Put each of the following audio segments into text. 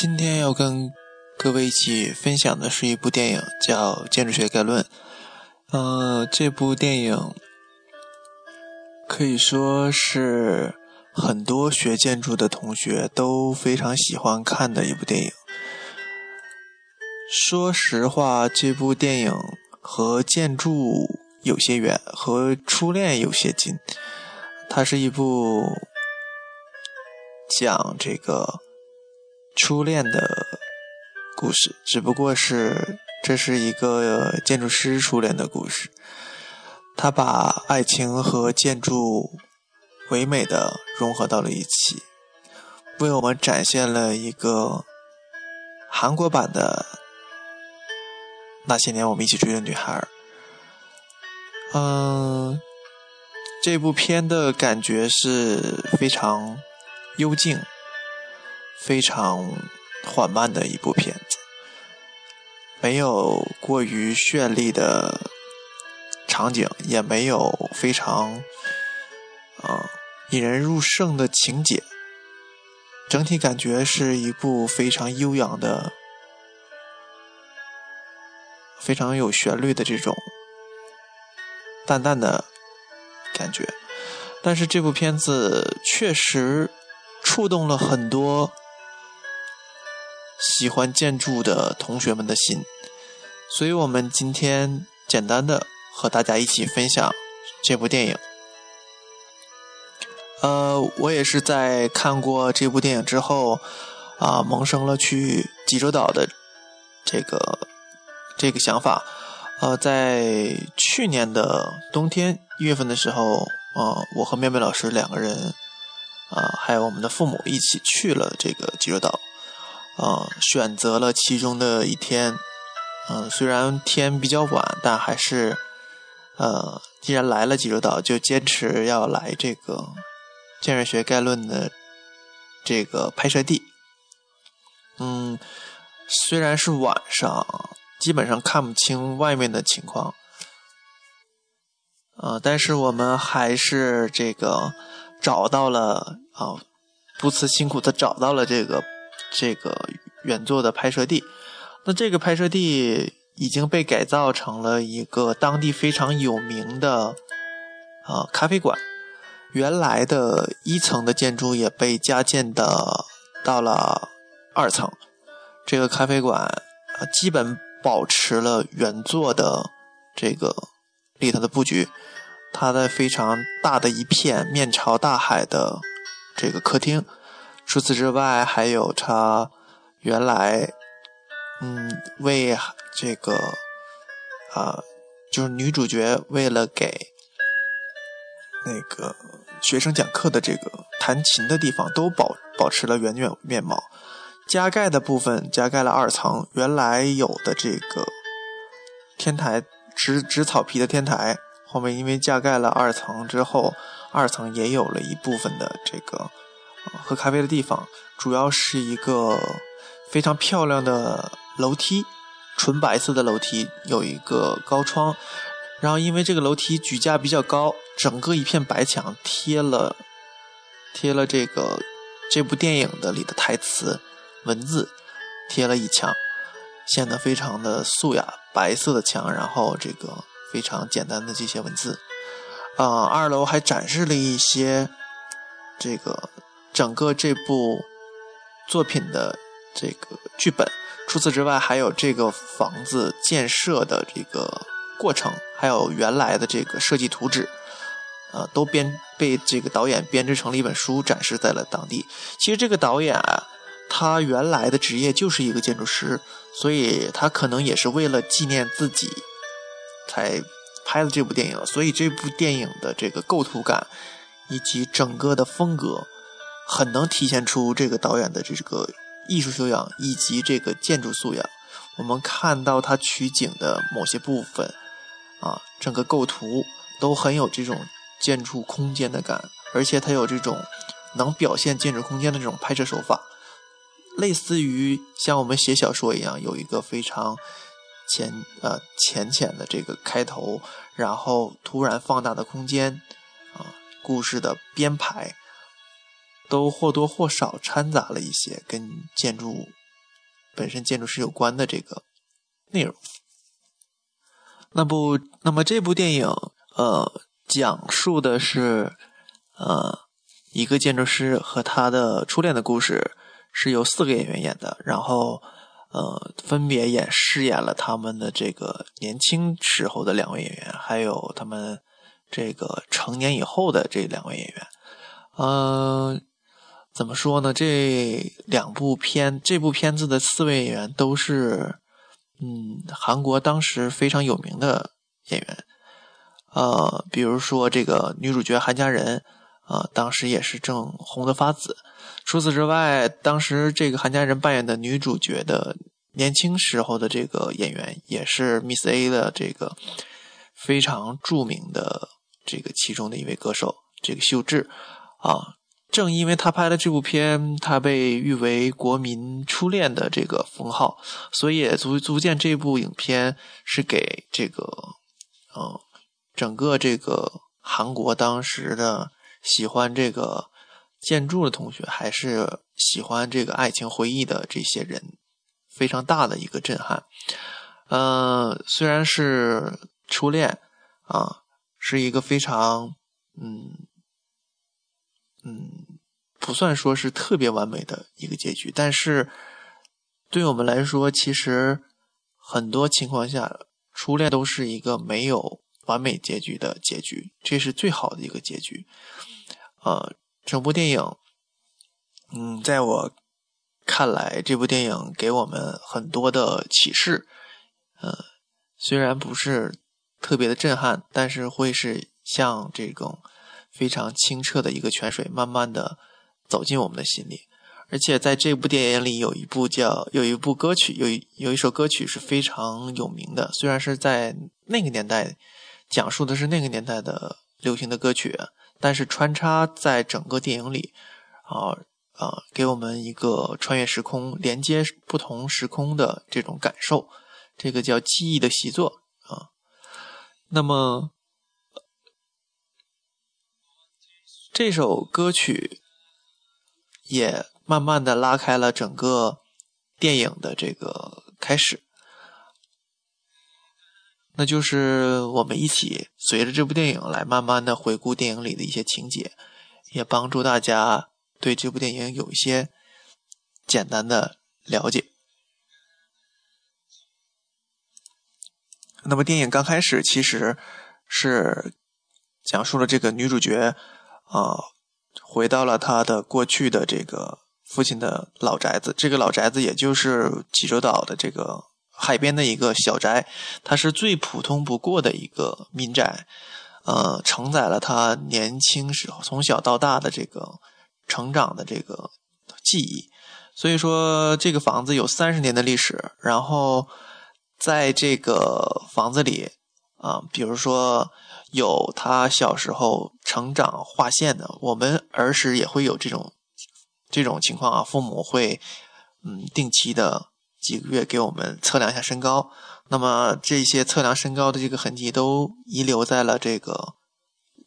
今天要跟各位一起分享的是一部电影，叫《建筑学概论》。呃，这部电影可以说是很多学建筑的同学都非常喜欢看的一部电影。说实话，这部电影和建筑有些远，和初恋有些近。它是一部讲这个初恋的故事，只不过是这是一个建筑师初恋的故事。他把爱情和建筑唯美的融合到了一起，为我们展现了一个韩国版的《那些年我们一起追的女孩》。嗯。这部片的感觉是非常幽静、非常缓慢的一部片子，没有过于绚丽的场景，也没有非常啊引人入胜的情节，整体感觉是一部非常悠扬的、非常有旋律的这种淡淡的。感觉，但是这部片子确实触动了很多喜欢建筑的同学们的心，所以我们今天简单的和大家一起分享这部电影。呃，我也是在看过这部电影之后，啊，萌生了去济州岛的这个这个想法。呃，在去年的冬天一月份的时候，呃，我和妙妙老师两个人，啊，还有我们的父母一起去了这个济州岛，呃，选择了其中的一天，嗯，虽然天比较晚，但还是，呃，既然来了济州岛，就坚持要来这个建筑学概论的这个拍摄地，嗯，虽然是晚上。基本上看不清外面的情况，呃，但是我们还是这个找到了啊，不辞辛苦的找到了这个这个原作的拍摄地。那这个拍摄地已经被改造成了一个当地非常有名的啊咖啡馆，原来的一层的建筑也被加建的到了二层。这个咖啡馆啊，基本。保持了原作的这个里头的布局，它的非常大的一片面朝大海的这个客厅。除此之外，还有它原来嗯为这个啊就是女主角为了给那个学生讲课的这个弹琴的地方都保保持了原原面貌。加盖的部分加盖了二层，原来有的这个天台植植草皮的天台，后面因为加盖了二层之后，二层也有了一部分的这个喝咖啡的地方，主要是一个非常漂亮的楼梯，纯白色的楼梯，有一个高窗，然后因为这个楼梯举架比较高，整个一片白墙贴了贴了这个这部电影的里的台词。文字贴了一墙，显得非常的素雅，白色的墙，然后这个非常简单的这些文字。啊，二楼还展示了一些这个整个这部作品的这个剧本。除此之外，还有这个房子建设的这个过程，还有原来的这个设计图纸，呃，都编被这个导演编织成了一本书，展示在了当地。其实这个导演啊。他原来的职业就是一个建筑师，所以他可能也是为了纪念自己，才拍了这部电影。所以这部电影的这个构图感以及整个的风格，很能体现出这个导演的这个艺术修养以及这个建筑素养。我们看到他取景的某些部分，啊，整个构图都很有这种建筑空间的感，而且他有这种能表现建筑空间的这种拍摄手法。类似于像我们写小说一样，有一个非常浅呃浅浅的这个开头，然后突然放大的空间，啊，故事的编排都或多或少掺杂了一些跟建筑本身建筑师有关的这个内容。那部那么这部电影呃讲述的是呃一个建筑师和他的初恋的故事，是由四个演员演的，然后呃分别演饰演了他们的这个年轻时候的两位演员，还有他们这个成年以后的这两位演员。嗯，怎么说呢？这两部片，这部片子的四位演员都是，嗯，韩国当时非常有名的演员。呃，比如说这个女主角韩佳人，啊，当时也是正红的发紫。除此之外，当时这个韩佳人扮演的女主角的年轻时候的这个演员，也是 Miss A 的这个非常著名的这个其中的一位歌手，这个秀智。啊，正因为他拍的这部片，他被誉为国民初恋的这个封号，所以足足见这部影片是给这个，嗯，整个这个韩国当时的喜欢这个建筑的同学，还是喜欢这个爱情回忆的这些人，非常大的一个震撼。嗯，虽然是初恋，啊，是一个非常，嗯。嗯，不算说是特别完美的一个结局，但是对我们来说，其实很多情况下，初恋都是一个没有完美结局的结局，这是最好的一个结局。呃，整部电影，嗯，在我看来，这部电影给我们很多的启示。嗯，虽然不是特别的震撼，但是会是像这种。非常清澈的一个泉水，慢慢的走进我们的心里。而且在这部电影里，有一部叫有一部歌曲，有有一首歌曲是非常有名的。虽然是在那个年代，讲述的是那个年代的流行的歌曲，但是穿插在整个电影里，啊啊，给我们一个穿越时空、连接不同时空的这种感受。这个叫记忆的习作啊。那么。这首歌曲也慢慢的拉开了整个电影的这个开始，那就是我们一起随着这部电影来慢慢的回顾电影里的一些情节，也帮助大家对这部电影有一些简单的了解。那么电影刚开始其实是讲述了这个女主角。啊，回到了他的过去的这个父亲的老宅子。这个老宅子也就是济州岛的这个海边的一个小宅，它是最普通不过的一个民宅，呃，承载了他年轻时候从小到大的这个成长的这个记忆。所以说，这个房子有三十年的历史。然后，在这个房子里，啊，比如说。有他小时候成长划线的，我们儿时也会有这种这种情况啊。父母会嗯定期的几个月给我们测量一下身高，那么这些测量身高的这个痕迹都遗留在了这个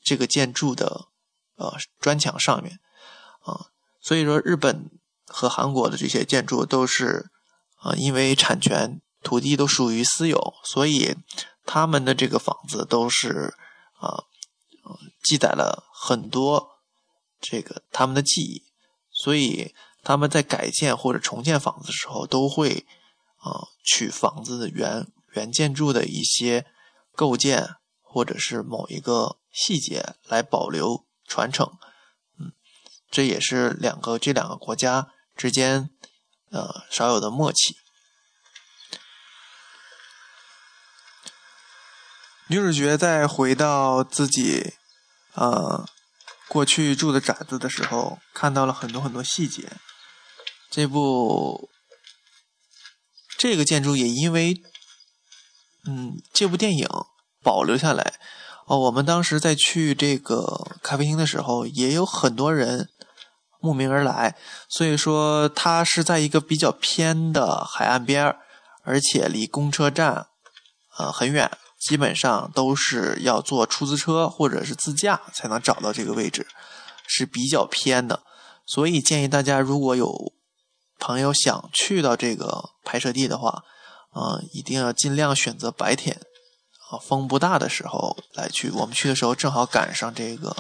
这个建筑的呃砖墙上面啊。所以说，日本和韩国的这些建筑都是啊，因为产权土地都属于私有，所以他们的这个房子都是。啊，记载了很多这个他们的记忆，所以他们在改建或者重建房子的时候，都会啊取房子的原原建筑的一些构建或者是某一个细节来保留传承。嗯，这也是两个这两个国家之间呃少有的默契。女主角在回到自己，呃，过去住的宅子的时候，看到了很多很多细节。这部这个建筑也因为，嗯，这部电影保留下来。哦，我们当时在去这个咖啡厅的时候，也有很多人慕名而来。所以说，它是在一个比较偏的海岸边而且离公车站，呃，很远。基本上都是要坐出租车或者是自驾才能找到这个位置，是比较偏的，所以建议大家如果有朋友想去到这个拍摄地的话，呃，一定要尽量选择白天，啊，风不大的时候来去。我们去的时候正好赶上这个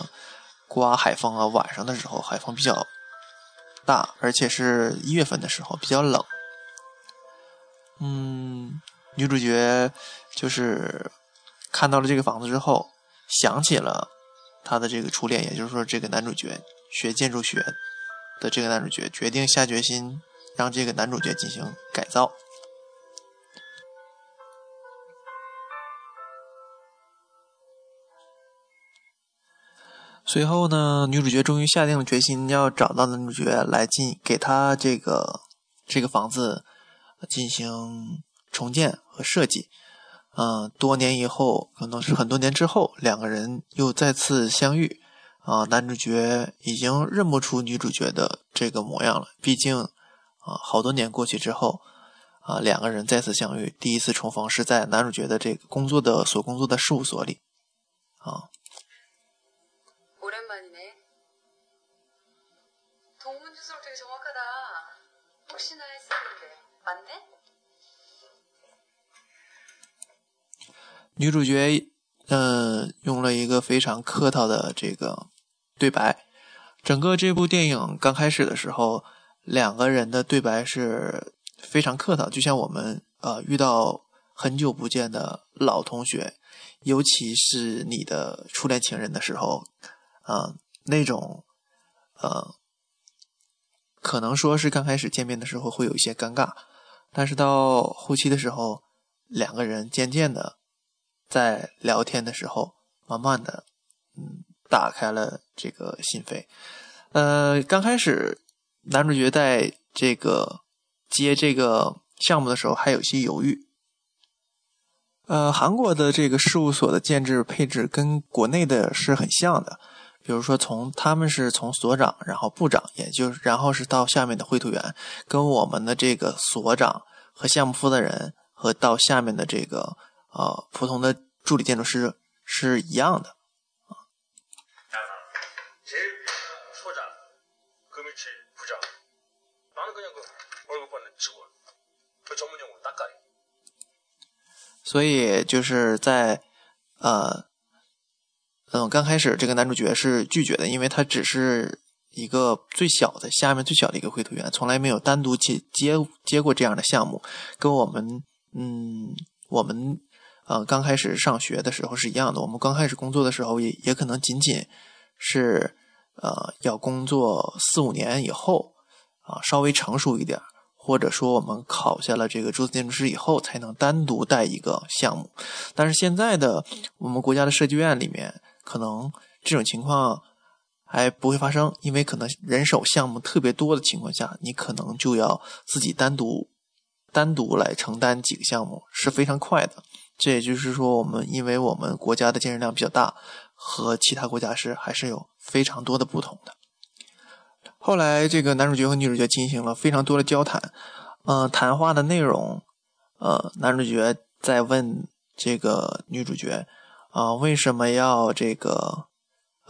刮海风啊，晚上的时候海风比较大，而且是一月份的时候比较冷。嗯，女主角就是看到了这个房子之后，想起了他的这个初恋，也就是说这个男主角学建筑学的这个男主角，决定下决心。让这个男主角进行改造。随后呢，女主角终于下定了决心，要找到男主角来进给他这个这个房子进行重建和设计。嗯，多年以后，可能是很多年之后，两个人又再次相遇。啊，男主角已经认不出女主角的这个模样了，毕竟。啊，好多年过去之后，啊，两个人再次相遇，第一次重逢是在男主角的这个工作的所工作的事务所里，啊。女主角，嗯，用了一个非常客套的这个对白，整个这部电影刚开始的时候。两个人的对白是非常客套，就像我们呃遇到很久不见的老同学，尤其是你的初恋情人的时候，啊那种呃可能说是刚开始见面的时候会有一些尴尬，但是到后期的时候，两个人渐渐的在聊天的时候，慢慢的嗯打开了这个心扉，呃刚开始。男主角在这个接这个项目的时候还有些犹豫。呃，韩国的这个事务所的建制配置跟国内的是很像的，比如说从他们是从所长，然后部长，也就是然后是到下面的绘图员，跟我们的这个所长和项目负责人和到下面的这个呃普通的助理建筑师是一样的。所以就是在，呃，嗯，刚开始这个男主角是拒绝的，因为他只是一个最小的下面最小的一个绘图员，从来没有单独接接接过这样的项目，跟我们，嗯，我们，呃，刚开始上学的时候是一样的。我们刚开始工作的时候，也也可能仅仅是，呃，要工作四五年以后，啊，稍微成熟一点。或者说，我们考下了这个注册建筑师以后，才能单独带一个项目。但是现在的我们国家的设计院里面，可能这种情况还不会发生，因为可能人手项目特别多的情况下，你可能就要自己单独单独来承担几个项目，是非常快的。这也就是说，我们因为我们国家的建设量比较大，和其他国家是还是有非常多的不同的。后来，这个男主角和女主角进行了非常多的交谈，嗯，谈话的内容，呃，男主角在问这个女主角，啊，为什么要这个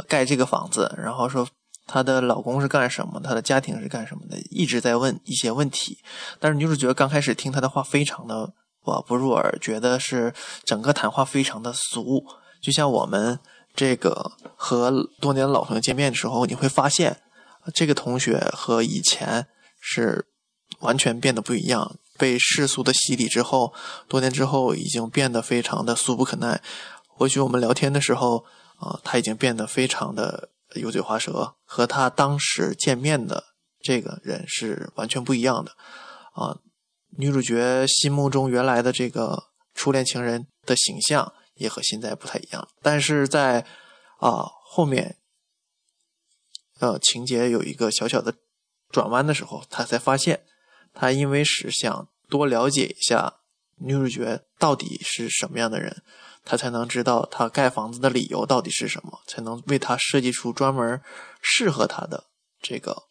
盖这个房子？然后说她的老公是干什么？她的家庭是干什么的？一直在问一些问题。但是女主角刚开始听他的话，非常的我不入耳，觉得是整个谈话非常的俗，就像我们这个和多年老朋友见面的时候，你会发现。这个同学和以前是完全变得不一样，被世俗的洗礼之后，多年之后已经变得非常的俗不可耐。或许我们聊天的时候，啊，他已经变得非常的油嘴滑舌，和他当时见面的这个人是完全不一样的。啊，女主角心目中原来的这个初恋情人的形象也和现在不太一样，但是在啊后面。呃，情节有一个小小的转弯的时候，他才发现，他因为是想多了解一下女主角到底是什么样的人，他才能知道他盖房子的理由到底是什么，才能为他设计出专门适合他的这个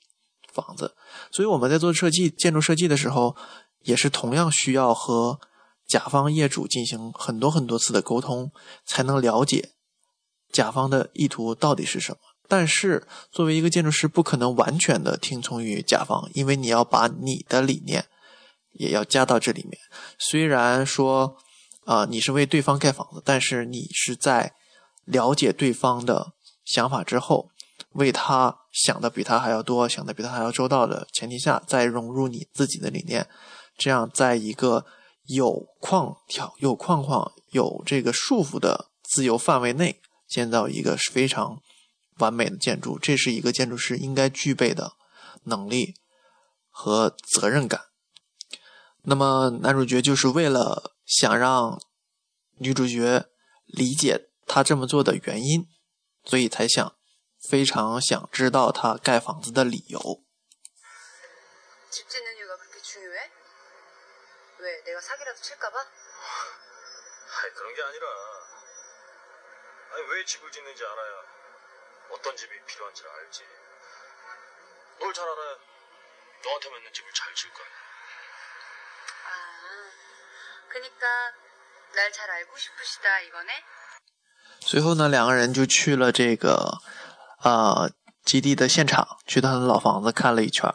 房子。所以我们在做设计、建筑设计的时候，也是同样需要和甲方业主进行很多很多次的沟通，才能了解甲方的意图到底是什么。但是作为一个建筑师，不可能完全的听从于甲方，因为你要把你的理念也要加到这里面。虽然说啊，你是为对方盖房子，但是你是在了解对方的想法之后，为他想的比他还要多，想的比他还要周到的前提下，再融入你自己的理念，这样在一个有框条、有框框、有这个束缚的自由范围内，建造一个非常。完美的建筑，这是一个建筑师应该具备的能力和责任感。那么，男主角就是为了想让女主角理解他这么做的原因，所以才想非常想知道他盖房子的理由。 어떤집이필요한지알지뭘잘알아너한테맞는집을잘질거야아그니까날잘알고싶으시다이거네随后呢，两个人就去了这个呃 基地的现场，去他的老房子看了一圈。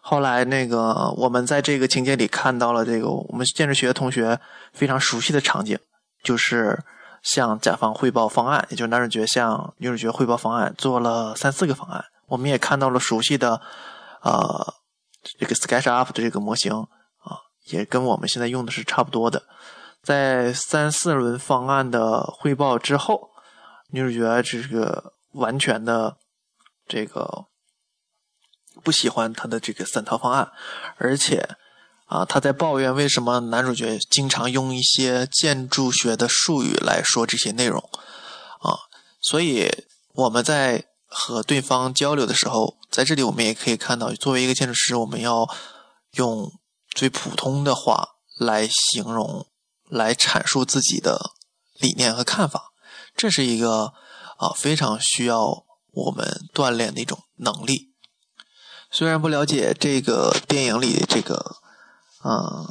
后来，那个我们在这个情节里看到了这个我们建筑学同学非常熟悉的场景，就是。向甲方汇报方案，也就是男主角向女主角汇报方案，做了三四个方案。我们也看到了熟悉的，呃，这个 SketchUp 的这个模型啊，也跟我们现在用的是差不多的。在三四轮方案的汇报之后，女主角这个完全的这个不喜欢他的这个三套方案，而且。啊，他在抱怨为什么男主角经常用一些建筑学的术语来说这些内容，啊，所以我们在和对方交流的时候，在这里我们也可以看到，作为一个建筑师，我们要用最普通的话来形容、来阐述自己的理念和看法，这是一个啊非常需要我们锻炼的一种能力。虽然不了解这个电影里这个。嗯，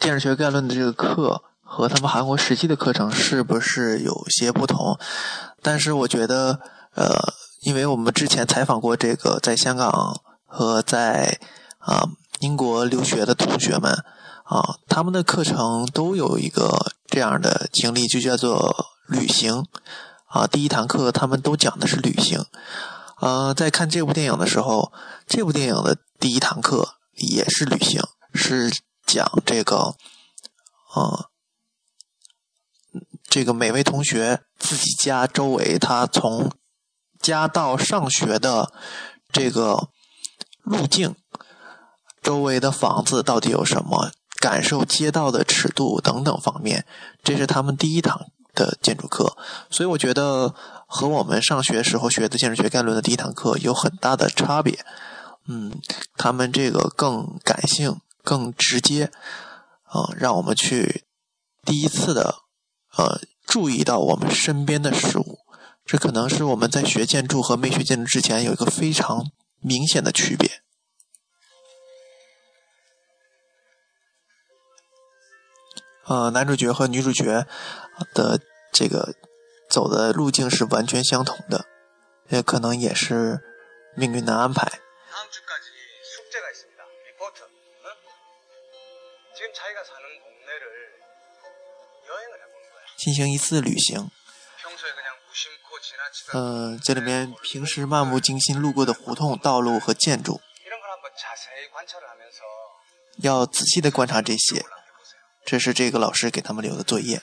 建筑学概论的这个课和他们韩国实际的课程是不是有些不同？但是我觉得，呃，因为我们之前采访过这个在香港和在啊英国留学的同学们啊，他们的课程都有一个这样的经历，就叫做旅行啊。第一堂课他们都讲的是旅行。呃，在看这部电影的时候，这部电影的第一堂课。也是旅行，是讲这个，呃，这个每位同学自己家周围，他从家到上学的这个路径，周围的房子到底有什么，感受街道的尺度等等方面，这是他们第一堂的建筑课。所以我觉得和我们上学时候学的建筑学概论的第一堂课有很大的差别。嗯，他们这个更感性、更直接，啊，让我们去第一次的呃注意到我们身边的事物，这可能是我们在学建筑和没学建筑之前有一个非常明显的区别。呃，男主角和女主角的这个走的路径是完全相同的，也可能也是命运的安排。进行一次旅行，呃，这里面平时漫不经心路过的胡同、道路和建筑，要仔细的观察这些。这是这个老师给他们留的作业。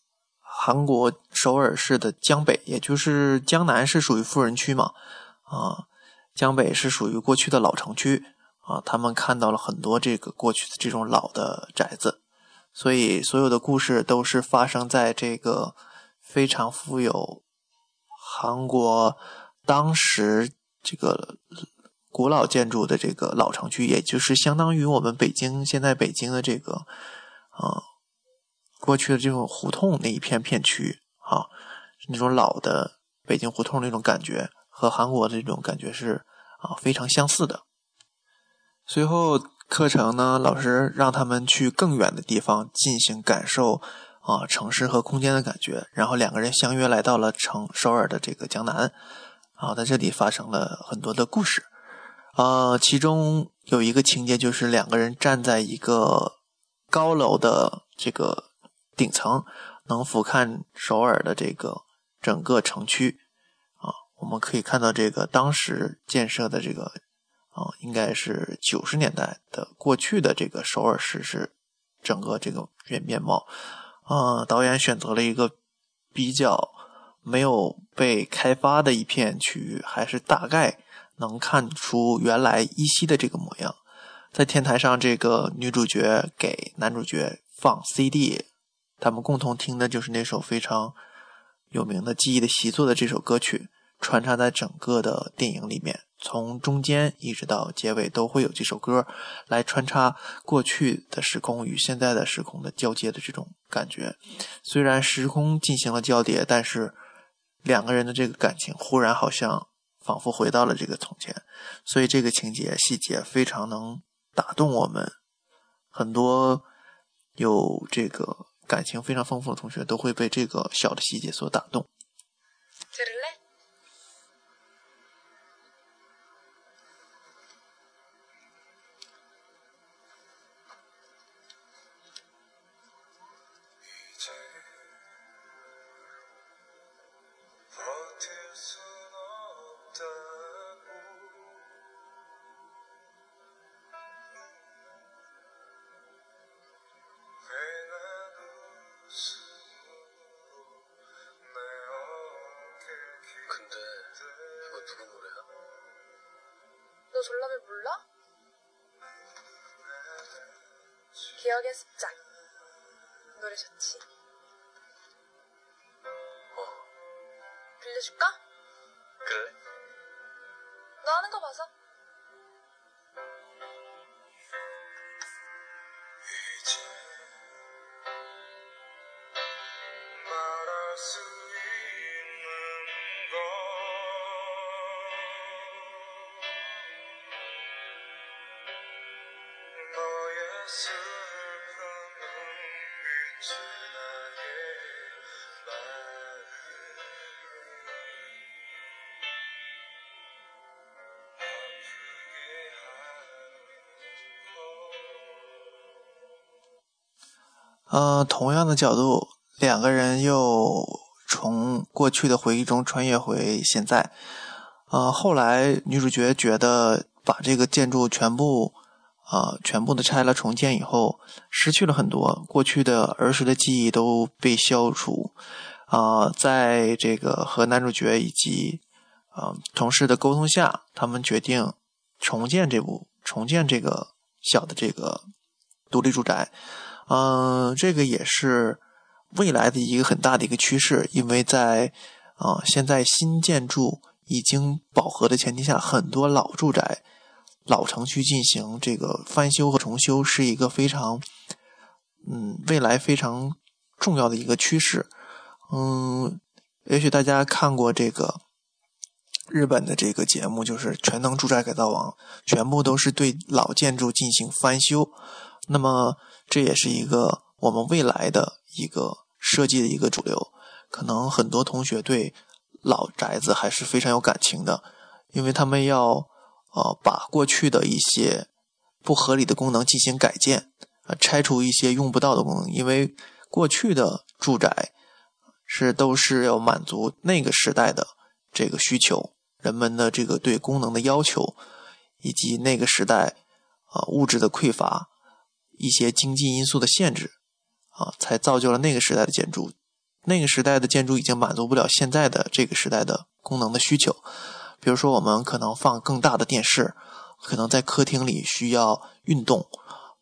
韩国首尔市的江北，也就是江南是属于富人区嘛，啊，江北是属于过去的老城区啊。他们看到了很多这个过去的这种老的宅子，所以所有的故事都是发生在这个非常富有韩国当时。这个古老建筑的这个老城区，也就是相当于我们北京现在北京的这个啊过去的这种胡同那一片片区啊，那种老的北京胡同那种感觉，和韩国的这种感觉是啊非常相似的。随后课程呢，老师让他们去更远的地方进行感受啊城市和空间的感觉，然后两个人相约来到了城首尔的这个江南。啊，在这里发生了很多的故事，呃，其中有一个情节就是两个人站在一个高楼的这个顶层，能俯瞰首尔的这个整个城区。啊，我们可以看到这个当时建设的这个，啊，应该是九十年代的过去的这个首尔市是整个这个原面貌。啊，导演选择了一个比较。没有被开发的一片区域，还是大概能看出原来依稀的这个模样。在天台上，这个女主角给男主角放 CD，他们共同听的就是那首非常有名的《记忆的习作》的这首歌曲，穿插在整个的电影里面，从中间一直到结尾都会有这首歌来穿插过去的时空与现在的时空的交接的这种感觉。虽然时空进行了交叠，但是。两个人的这个感情忽然好像仿佛回到了这个从前，所以这个情节细节非常能打动我们。很多有这个感情非常丰富的同学都会被这个小的细节所打动。 좋지? 어 빌려줄까? 그래? 너 하는 거 봐서 嗯，同样的角度，两个人又从过去的回忆中穿越回现在。呃，后来女主角觉得把这个建筑全部，呃，全部的拆了重建以后，失去了很多过去的儿时的记忆都被消除。啊，在这个和男主角以及呃同事的沟通下，他们决定重建这部重建这个小的这个独立住宅。嗯，这个也是未来的一个很大的一个趋势，因为在啊现在新建筑已经饱和的前提下，很多老住宅、老城区进行这个翻修和重修，是一个非常嗯未来非常重要的一个趋势。嗯，也许大家看过这个日本的这个节目，就是《全能住宅改造王》，全部都是对老建筑进行翻修。那么，这也是一个我们未来的一个设计的一个主流。可能很多同学对老宅子还是非常有感情的，因为他们要呃把过去的一些不合理的功能进行改建，啊拆除一些用不到的功能。因为过去的住宅是都是要满足那个时代的这个需求，人们的这个对功能的要求，以及那个时代啊物质的匮乏。一些经济因素的限制，啊，才造就了那个时代的建筑。那个时代的建筑已经满足不了现在的这个时代的功能的需求。比如说，我们可能放更大的电视，可能在客厅里需要运动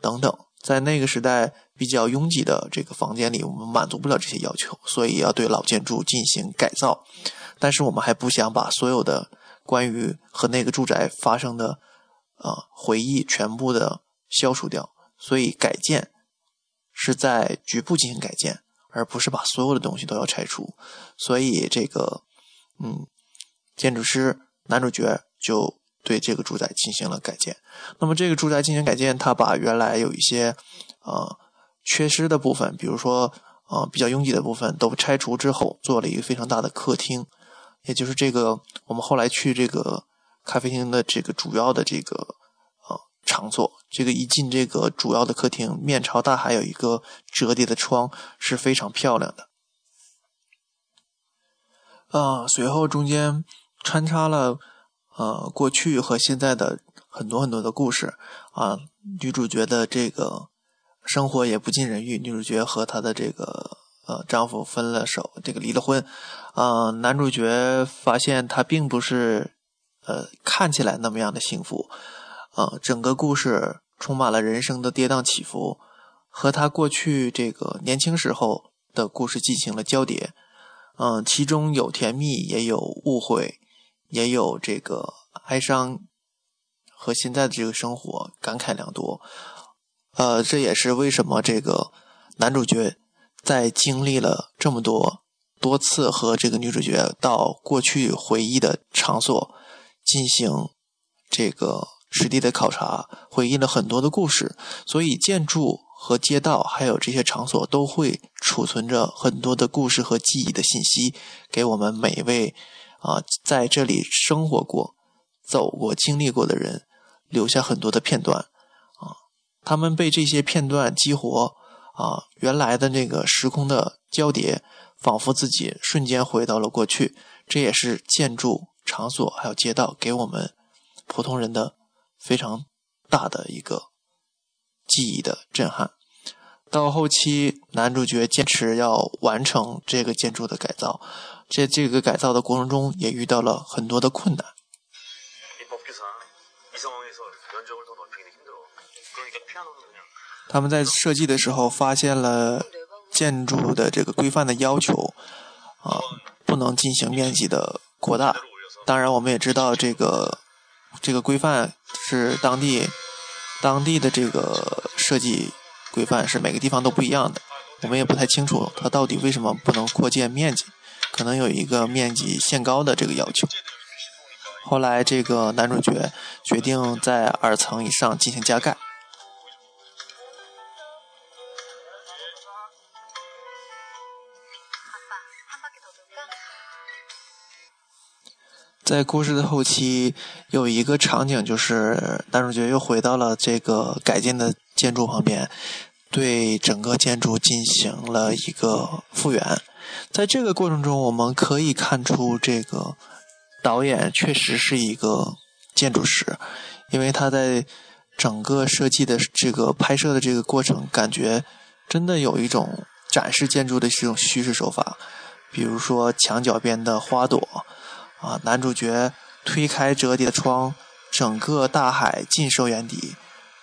等等。在那个时代比较拥挤的这个房间里，我们满足不了这些要求，所以要对老建筑进行改造。但是我们还不想把所有的关于和那个住宅发生的呃回忆全部的消除掉，所以改建是在局部进行改建，而不是把所有的东西都要拆除。所以这个嗯，建筑师男主角就对这个住宅进行了改建。那么这个住宅进行改建，他把原来有一些呃缺失的部分，比如说呃比较拥挤的部分都拆除之后，做了一个非常大的客厅。也就是这个，我们后来去这个咖啡厅的这个主要的这个场所，这个一进这个主要的客厅，面朝大海，有一个折叠的窗，是非常漂亮的。啊，随后中间穿插了呃过去和现在的很多很多的故事啊，女主角的这个生活也不尽人意，女主角和她的这个。呃，丈夫分了手，这个离了婚，呃，男主角发现他并不是，呃，看起来那么样的幸福，啊，整个故事充满了人生的跌宕起伏，和他过去这个年轻时候的故事进行了交叠，嗯，其中有甜蜜，也有误会，也有这个哀伤，和现在的这个生活感慨良多，呃，这也是为什么这个男主角。在经历了这么多多次和这个女主角到过去回忆的场所进行这个实地的考察，回忆了很多的故事，所以建筑和街道还有这些场所都会储存着很多的故事和记忆的信息，给我们每一位啊在这里生活过、走过、经历过的人留下很多的片段啊，他们被这些片段激活。啊，原来的那个时空的交叠，仿佛自己瞬间回到了过去。这也是建筑场所还有街道给我们普通人的非常大的一个记忆的震撼。到后期，男主角坚持要完成这个建筑的改造，在这个改造的过程中，也遇到了很多的困难。他们在设计的时候发现了建筑的这个规范的要求，啊，不能进行面积的扩大。当然，我们也知道这个这个规范是当地当地的这个设计规范是每个地方都不一样的。我们也不太清楚它到底为什么不能扩建面积，可能有一个面积限高的这个要求。后来，这个男主角决定在二层以上进行加盖。在故事的后期，有一个场景，就是男主角又回到了这个改建的建筑旁边，对整个建筑进行了一个复原。在这个过程中，我们可以看出，这个导演确实是一个建筑师，因为他在整个设计的这个拍摄的这个过程，感觉真的有一种展示建筑的这种叙事手法，比如说墙角边的花朵。啊，男主角推开折叠的窗，整个大海尽收眼底。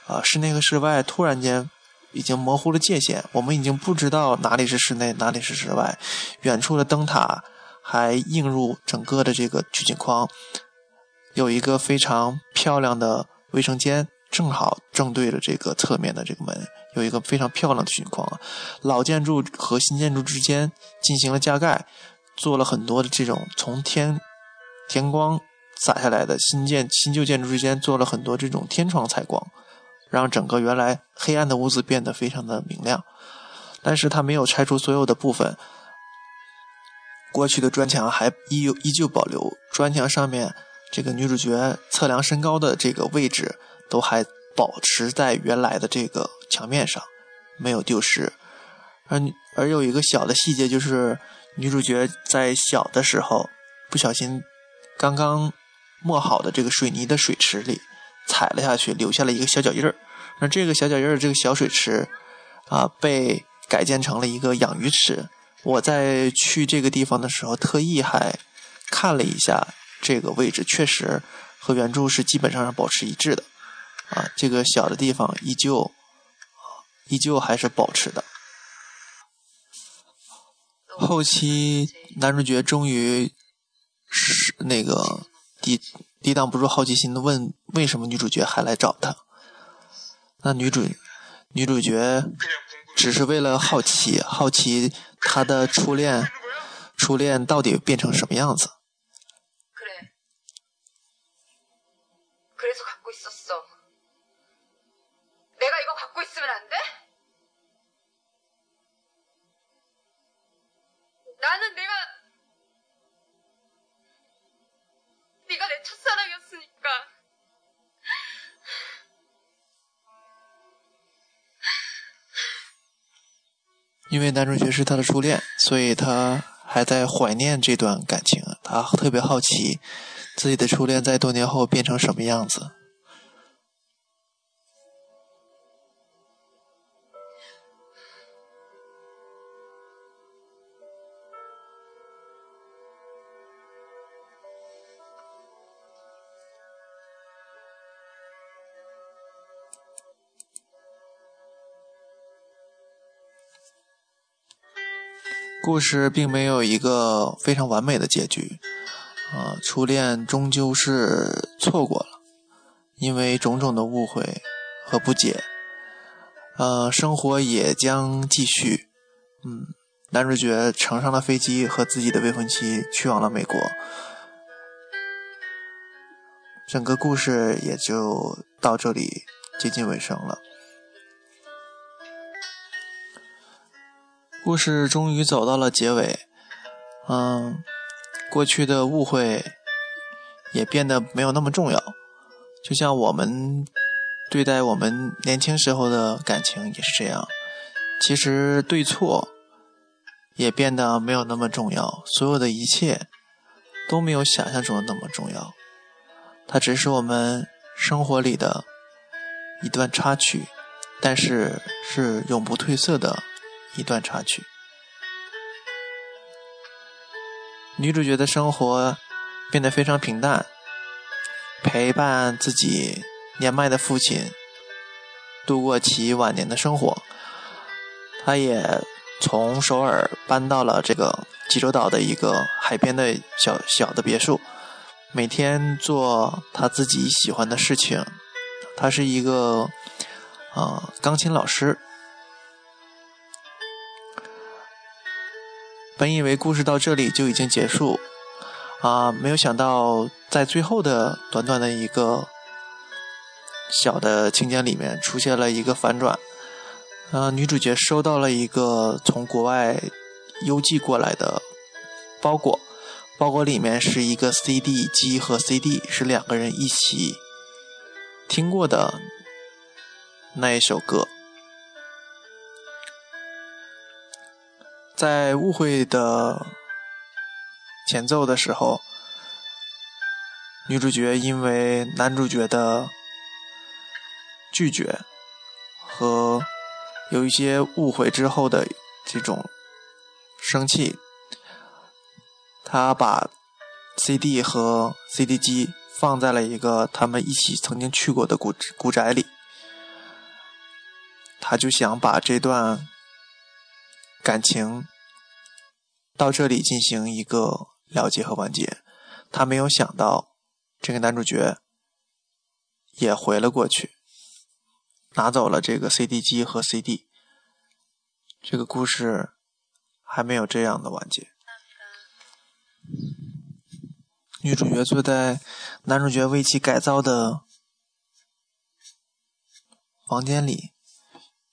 啊，室内和室外突然间已经模糊了界限，我们已经不知道哪里是室内，哪里是室外。远处的灯塔还映入整个的这个取景框，有一个非常漂亮的卫生间，正好正对着这个侧面的这个门，有一个非常漂亮的取景框。老建筑和新建筑之间进行了加盖，做了很多的这种从天。天光洒下来的新建新旧建筑之间做了很多这种天窗采光，让整个原来黑暗的屋子变得非常的明亮。但是它没有拆除所有的部分，过去的砖墙还依依旧保留，砖墙上面这个女主角测量身高的这个位置都还保持在原来的这个墙面上，没有丢失。而而有一个小的细节就是女主角在小的时候不小心。刚刚磨好的这个水泥的水池里踩了下去，留下了一个小脚印儿。那这个小脚印儿，这个小水池啊，被改建成了一个养鱼池。我在去这个地方的时候，特意还看了一下这个位置，确实和原著是基本上是保持一致的。啊，这个小的地方依旧依旧还是保持的。后期男主角终于。是那个 抵抵挡不住好奇心的问为什么女主角还来找他。那女主女主角只是为了好奇，好奇她的初恋初恋到底变成什么样子。 그래. 그래서 갖고 있었어. 내가 이거 갖고 있으면 안 돼? 나는 내 사랑이었으니까.因为男主角是她的初恋，所以她还在怀念这段感情。她特别好奇自己的初恋在多年后变成什么样子。 故事并没有一个非常完美的结局，呃，初恋终究是错过了，因为种种的误会和不解，呃，生活也将继续。嗯，男主角乘上了飞机，和自己的未婚妻去往了美国，整个故事也就到这里接近尾声了。故事终于走到了结尾，嗯，过去的误会也变得没有那么重要，就像我们对待我们年轻时候的感情也是这样。其实对错也变得没有那么重要，所有的一切都没有想象中的那么重要，它只是我们生活里的一段插曲，但是是永不褪色的。一段插曲。女主角的生活变得非常平淡，陪伴自己年迈的父亲度过其晚年的生活。她也从首尔搬到了这个济州岛的一个海边的小小的别墅，每天做她自己喜欢的事情。她是一个啊、呃、钢琴老师。本以为故事到这里就已经结束，啊，没有想到在最后的短短的一个小的情节里面出现了一个反转，啊，女主角收到了一个从国外邮寄过来的包裹，包裹里面是一个 CD 机和 CD，是两个人一起听过的那一首歌。在误会的前奏的时候，女主角因为男主角的拒绝和有一些误会之后的这种生气，她把 CD 和 CD 机放在了一个他们一起曾经去过的古古宅里，她就想把这段。感情到这里进行一个了结和完结，他没有想到这个男主角也回了过去，拿走了这个 CD 机和 CD。这个故事还没有这样的完结。女主角坐在男主角为其改造的房间里，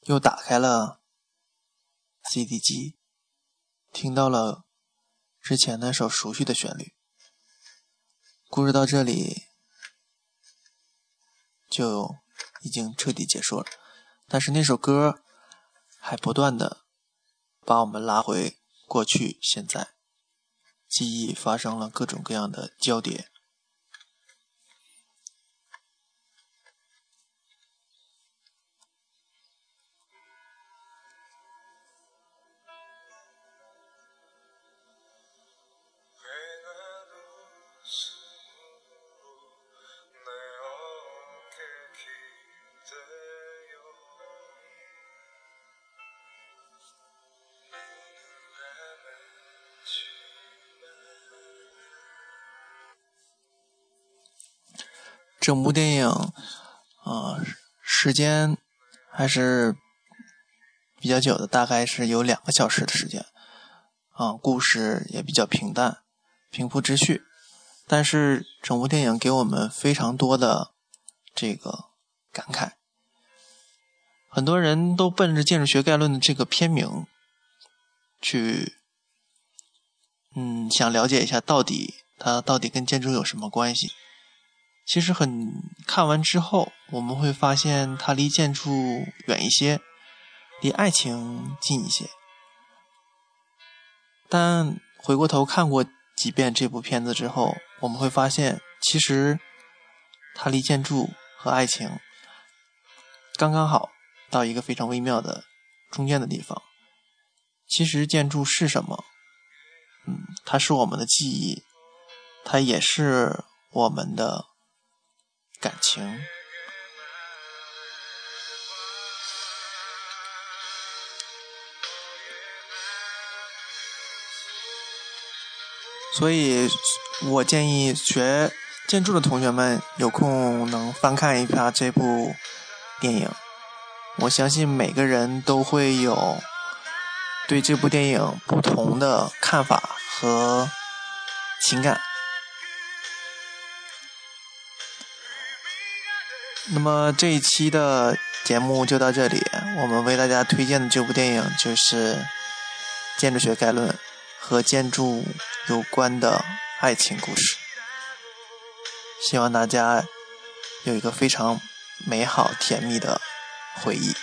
又打开了。CD 机听到了之前那首熟悉的旋律，故事到这里就已经彻底结束了。但是那首歌还不断的把我们拉回过去、现在，记忆发生了各种各样的交叠。整部电影，啊、时间还是比较久的，大概是有两个小时的时间。啊、故事也比较平淡，平铺直叙，但是整部电影给我们非常多的这个感慨。很多人都奔着《建筑学概论》的这个片名去，嗯，想了解一下到底它到底跟建筑有什么关系。其实很看完之后，我们会发现它离建筑远一些，离爱情近一些。但回过头看过几遍这部片子之后，我们会发现，其实它离建筑和爱情刚刚好，到一个非常微妙的中间的地方。其实建筑是什么？嗯，它是我们的记忆，它也是我们的感情。所以，我建议学建筑的同学们有空能翻看一下这部电影。我相信每个人都会有对这部电影不同的看法和情感。那么这一期的节目就到这里，我们为大家推荐的这部电影就是《建筑学概论》和建筑有关的爱情故事。希望大家有一个非常美好甜蜜的回忆。